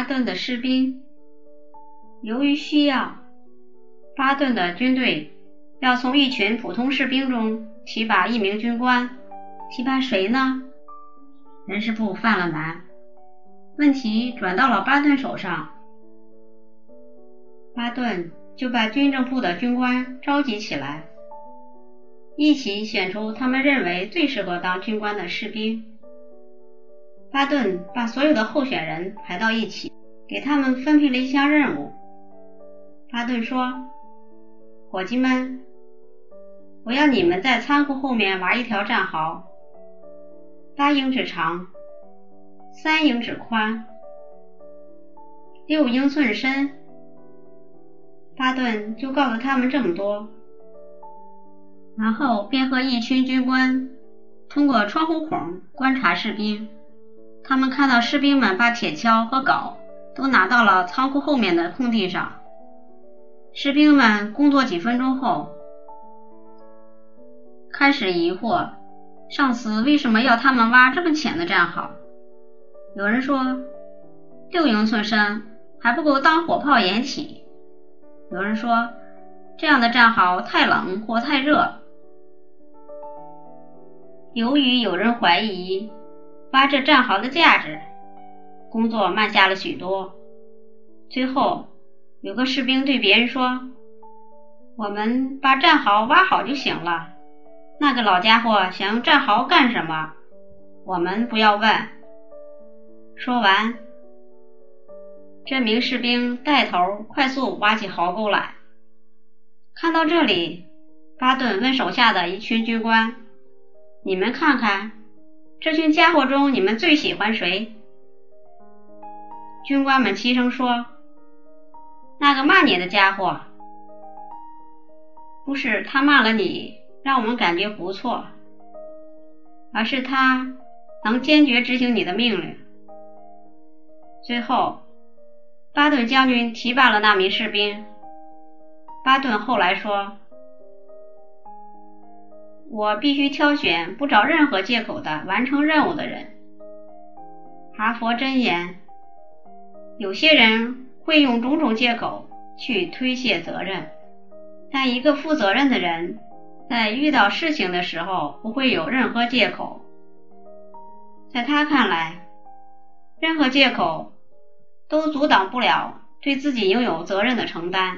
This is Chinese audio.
巴顿的士兵。由于需要，巴顿的军队要从一群普通士兵中提拔一名军官，提拔谁呢？人事部犯了难，问题转到了巴顿手上。巴顿就把军政部的军官召集起来，一起选出他们认为最适合当军官的士兵。巴顿把所有的候选人排到一起，给他们分配了一项任务。巴顿说：“伙计们，我要你们在仓库后面挖一条战壕，八英尺长，三英尺宽，六英寸深。”巴顿就告诉他们这么多，然后便和一群军官通过窗户孔观察士兵。他们看到士兵们把铁锹和镐都拿到了仓库后面的空地上。士兵们工作几分钟后，开始疑惑上司为什么要他们挖这么浅的战壕。有人说六英寸深还不够当火炮掩体。有人说这样的战壕太冷或太热。由于有人怀疑。挖这战壕的价值，工作慢下了许多。最后，有个士兵对别人说：“我们把战壕挖好就行了。那个老家伙想用战壕干什么？我们不要问。”说完，这名士兵带头快速挖起壕沟来。看到这里，巴顿问手下的一群军官：“你们看看。”这群家伙中，你们最喜欢谁？军官们齐声说：“那个骂你的家伙。”不是他骂了你，让我们感觉不错，而是他能坚决执行你的命令。最后，巴顿将军提拔了那名士兵。巴顿后来说。我必须挑选不找任何借口的完成任务的人。哈佛箴言：有些人会用种种借口去推卸责任，但一个负责任的人在遇到事情的时候不会有任何借口。在他看来，任何借口都阻挡不了对自己拥有责任的承担。